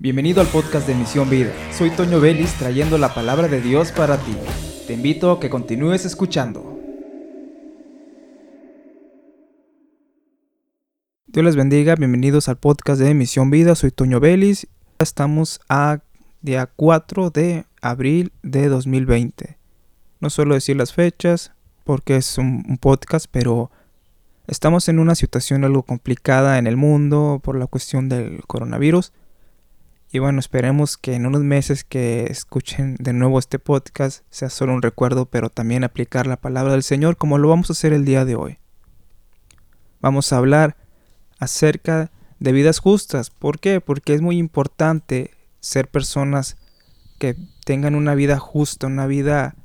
Bienvenido al podcast de Misión Vida. Soy Toño Vélez trayendo la palabra de Dios para ti. Te invito a que continúes escuchando. Dios les bendiga, bienvenidos al podcast de Misión Vida. Soy Toño Vélez. Estamos a día 4 de abril de 2020. No suelo decir las fechas porque es un, un podcast, pero estamos en una situación algo complicada en el mundo por la cuestión del coronavirus. Y bueno, esperemos que en unos meses que escuchen de nuevo este podcast sea solo un recuerdo, pero también aplicar la palabra del Señor como lo vamos a hacer el día de hoy. Vamos a hablar acerca de vidas justas. ¿Por qué? Porque es muy importante ser personas que tengan una vida justa, una vida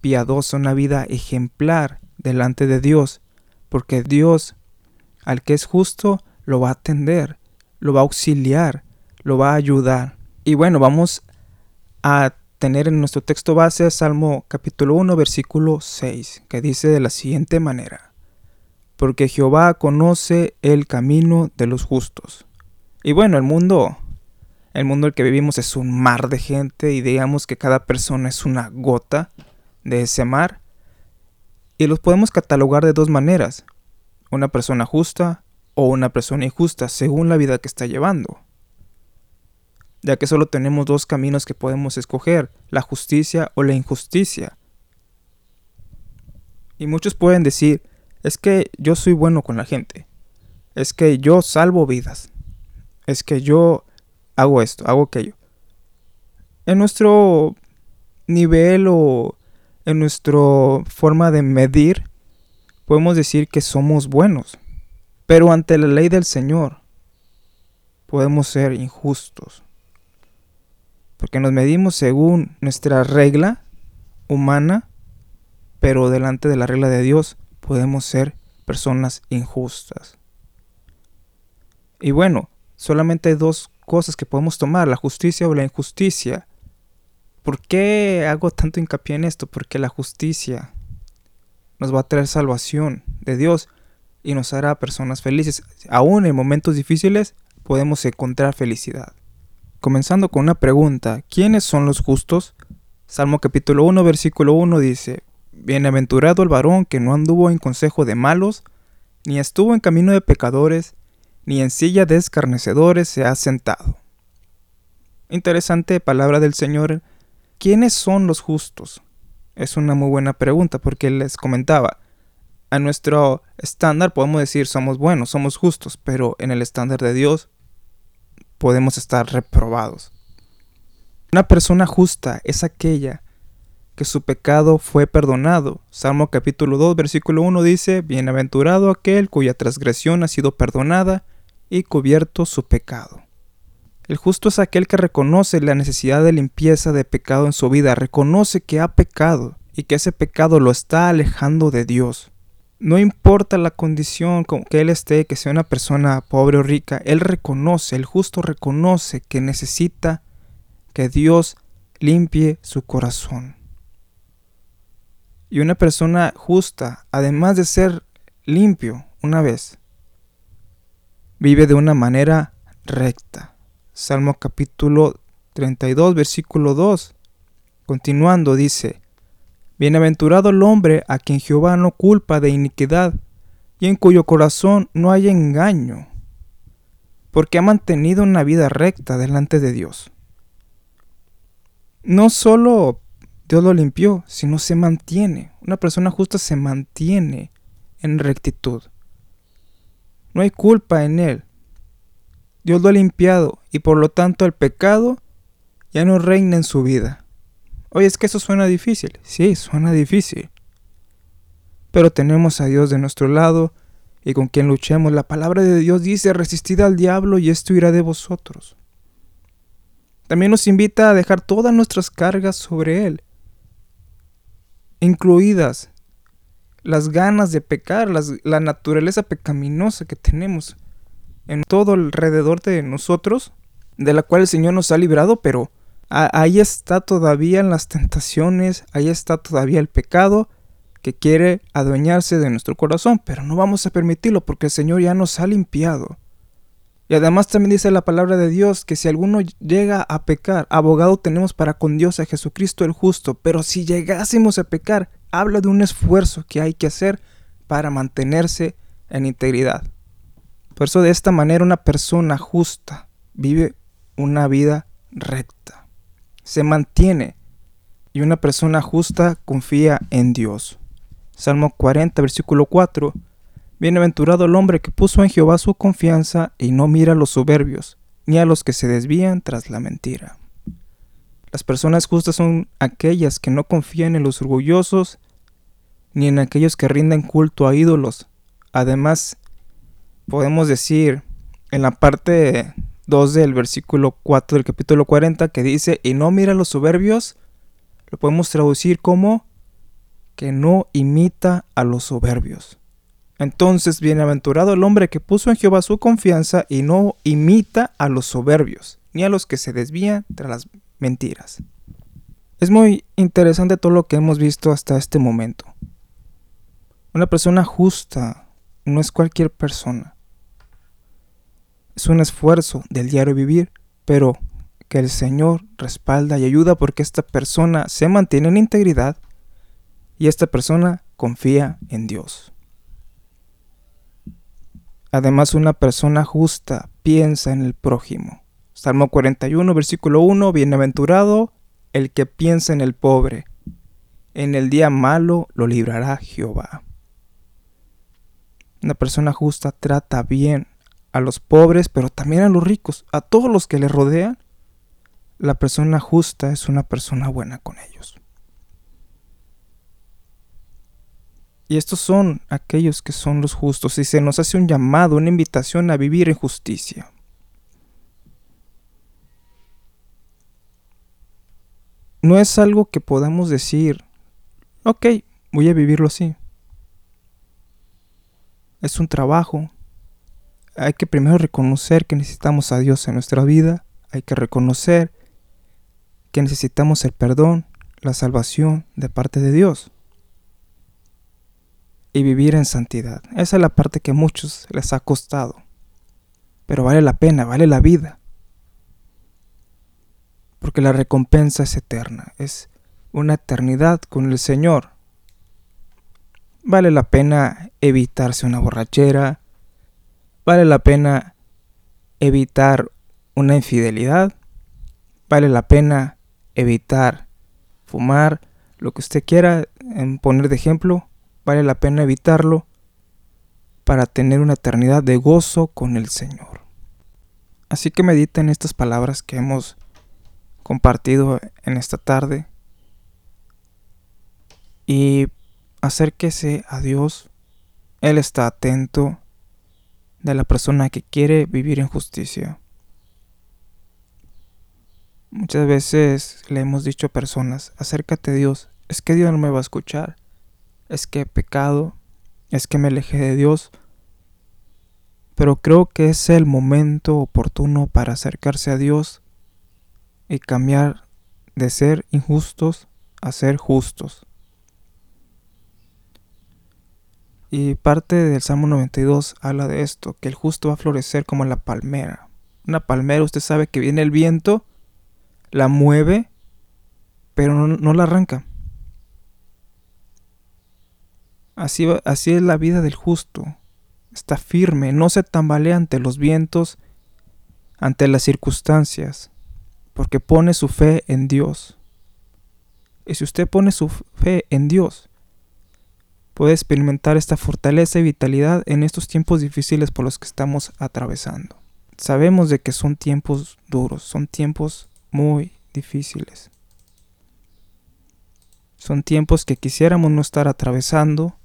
piadosa, una vida ejemplar delante de Dios. Porque Dios, al que es justo, lo va a atender, lo va a auxiliar lo va a ayudar. Y bueno, vamos a tener en nuestro texto base Salmo capítulo 1 versículo 6, que dice de la siguiente manera, porque Jehová conoce el camino de los justos. Y bueno, el mundo, el mundo en el que vivimos es un mar de gente y digamos que cada persona es una gota de ese mar. Y los podemos catalogar de dos maneras, una persona justa o una persona injusta, según la vida que está llevando ya que solo tenemos dos caminos que podemos escoger, la justicia o la injusticia. Y muchos pueden decir, es que yo soy bueno con la gente, es que yo salvo vidas, es que yo hago esto, hago aquello. En nuestro nivel o en nuestra forma de medir, podemos decir que somos buenos, pero ante la ley del Señor podemos ser injustos porque nos medimos según nuestra regla humana, pero delante de la regla de Dios podemos ser personas injustas. Y bueno, solamente hay dos cosas que podemos tomar, la justicia o la injusticia. ¿Por qué hago tanto hincapié en esto? Porque la justicia nos va a traer salvación de Dios y nos hará personas felices. Aún en momentos difíciles podemos encontrar felicidad. Comenzando con una pregunta, ¿quiénes son los justos? Salmo capítulo 1 versículo 1 dice, Bienaventurado el varón que no anduvo en consejo de malos, ni estuvo en camino de pecadores, ni en silla de escarnecedores se ha sentado. Interesante palabra del Señor. ¿Quiénes son los justos? Es una muy buena pregunta porque les comentaba, a nuestro estándar podemos decir somos buenos, somos justos, pero en el estándar de Dios podemos estar reprobados. Una persona justa es aquella que su pecado fue perdonado. Salmo capítulo 2 versículo 1 dice, Bienaventurado aquel cuya transgresión ha sido perdonada y cubierto su pecado. El justo es aquel que reconoce la necesidad de limpieza de pecado en su vida, reconoce que ha pecado y que ese pecado lo está alejando de Dios. No importa la condición con que él esté, que sea una persona pobre o rica, él reconoce, el justo reconoce que necesita que Dios limpie su corazón. Y una persona justa, además de ser limpio una vez, vive de una manera recta. Salmo capítulo 32, versículo 2. Continuando dice, Bienaventurado el hombre a quien Jehová no culpa de iniquidad y en cuyo corazón no hay engaño, porque ha mantenido una vida recta delante de Dios. No solo Dios lo limpió, sino se mantiene. Una persona justa se mantiene en rectitud. No hay culpa en él. Dios lo ha limpiado y por lo tanto el pecado ya no reina en su vida. Oye, es que eso suena difícil. Sí, suena difícil. Pero tenemos a Dios de nuestro lado y con quien luchemos. La palabra de Dios dice, resistid al diablo y esto irá de vosotros. También nos invita a dejar todas nuestras cargas sobre Él, incluidas las ganas de pecar, la naturaleza pecaminosa que tenemos en todo alrededor de nosotros, de la cual el Señor nos ha librado, pero ahí está todavía en las tentaciones, ahí está todavía el pecado que quiere adueñarse de nuestro corazón, pero no vamos a permitirlo porque el Señor ya nos ha limpiado. Y además también dice la palabra de Dios que si alguno llega a pecar, abogado tenemos para con Dios a Jesucristo el justo. Pero si llegásemos a pecar, habla de un esfuerzo que hay que hacer para mantenerse en integridad. Por eso de esta manera una persona justa vive una vida recta. Se mantiene. Y una persona justa confía en Dios. Salmo 40, versículo 4 Bienaventurado el hombre que puso en Jehová su confianza y no mira a los soberbios, ni a los que se desvían tras la mentira. Las personas justas son aquellas que no confían en los orgullosos, ni en aquellos que rinden culto a ídolos. Además, podemos decir en la parte 2 del versículo 4 del capítulo 40 que dice, y no mira a los soberbios, lo podemos traducir como que no imita a los soberbios. Entonces, bienaventurado el hombre que puso en Jehová su confianza y no imita a los soberbios, ni a los que se desvían tras las mentiras. Es muy interesante todo lo que hemos visto hasta este momento. Una persona justa no es cualquier persona. Es un esfuerzo del diario vivir, pero que el Señor respalda y ayuda porque esta persona se mantiene en integridad y esta persona confía en Dios. Además, una persona justa piensa en el prójimo. Salmo 41, versículo 1, Bienaventurado el que piensa en el pobre. En el día malo lo librará Jehová. Una persona justa trata bien a los pobres, pero también a los ricos, a todos los que le rodean. La persona justa es una persona buena con ellos. Y estos son aquellos que son los justos y se nos hace un llamado, una invitación a vivir en justicia. No es algo que podamos decir, ok, voy a vivirlo así. Es un trabajo. Hay que primero reconocer que necesitamos a Dios en nuestra vida. Hay que reconocer que necesitamos el perdón, la salvación de parte de Dios y vivir en santidad. Esa es la parte que a muchos les ha costado. Pero vale la pena, vale la vida. Porque la recompensa es eterna, es una eternidad con el Señor. Vale la pena evitarse una borrachera, vale la pena evitar una infidelidad, vale la pena evitar fumar, lo que usted quiera poner de ejemplo, vale la pena evitarlo para tener una eternidad de gozo con el Señor. Así que mediten estas palabras que hemos compartido en esta tarde y acérquese a Dios. Él está atento de la persona que quiere vivir en justicia. Muchas veces le hemos dicho a personas, acércate a Dios, es que Dios no me va a escuchar es que he pecado, es que me alejé de Dios, pero creo que es el momento oportuno para acercarse a Dios y cambiar de ser injustos a ser justos. Y parte del Salmo 92 habla de esto, que el justo va a florecer como la palmera. Una palmera, usted sabe que viene el viento, la mueve, pero no, la arranca. Así es la vida del justo. Está firme, no se tambalea ante los vientos, ante las circunstancias, porque pone su fe en Dios. Y si usted pone su fe en Dios, puede experimentar esta fortaleza y vitalidad en estos tiempos difíciles por los que estamos atravesando. Sabemos de que son tiempos duros, son tiempos muy difíciles. Son tiempos que quisiéramos no estar atravesando,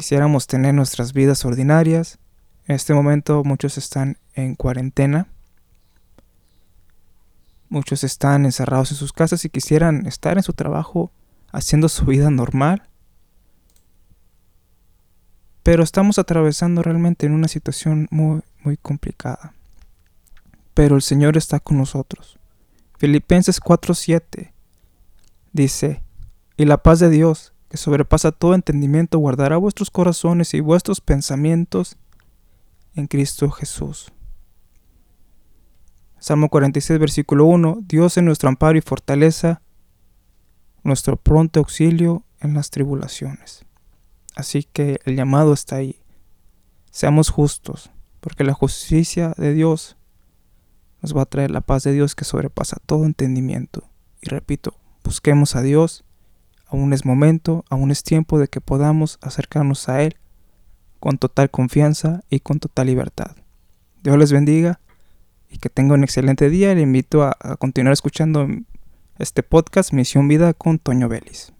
Quisiéramos tener nuestras vidas ordinarias. En este momento muchos están en cuarentena. Muchos están encerrados en sus casas y quisieran estar en su trabajo haciendo su vida normal. Pero estamos atravesando realmente en una situación muy, muy complicada. Pero el Señor está con nosotros. Filipenses 4:7 dice, y la paz de Dios, que sobrepasa todo entendimiento, guardará vuestros corazones y vuestros pensamientos en Cristo Jesús. Salmo 46, versículo 1, Dios es nuestro amparo y fortaleza, nuestro pronto auxilio en las tribulaciones. Así que el llamado está ahí. Seamos justos, porque la justicia de Dios nos va a traer la paz de Dios que sobrepasa todo entendimiento. Y repito, busquemos a Dios, aún es momento, aún es tiempo de que podamos acercarnos a Él con total confianza y con total libertad. Dios les bendiga y que tenga un excelente día. Le invito a, a continuar escuchando este podcast Misión Vida con Toño Vélez.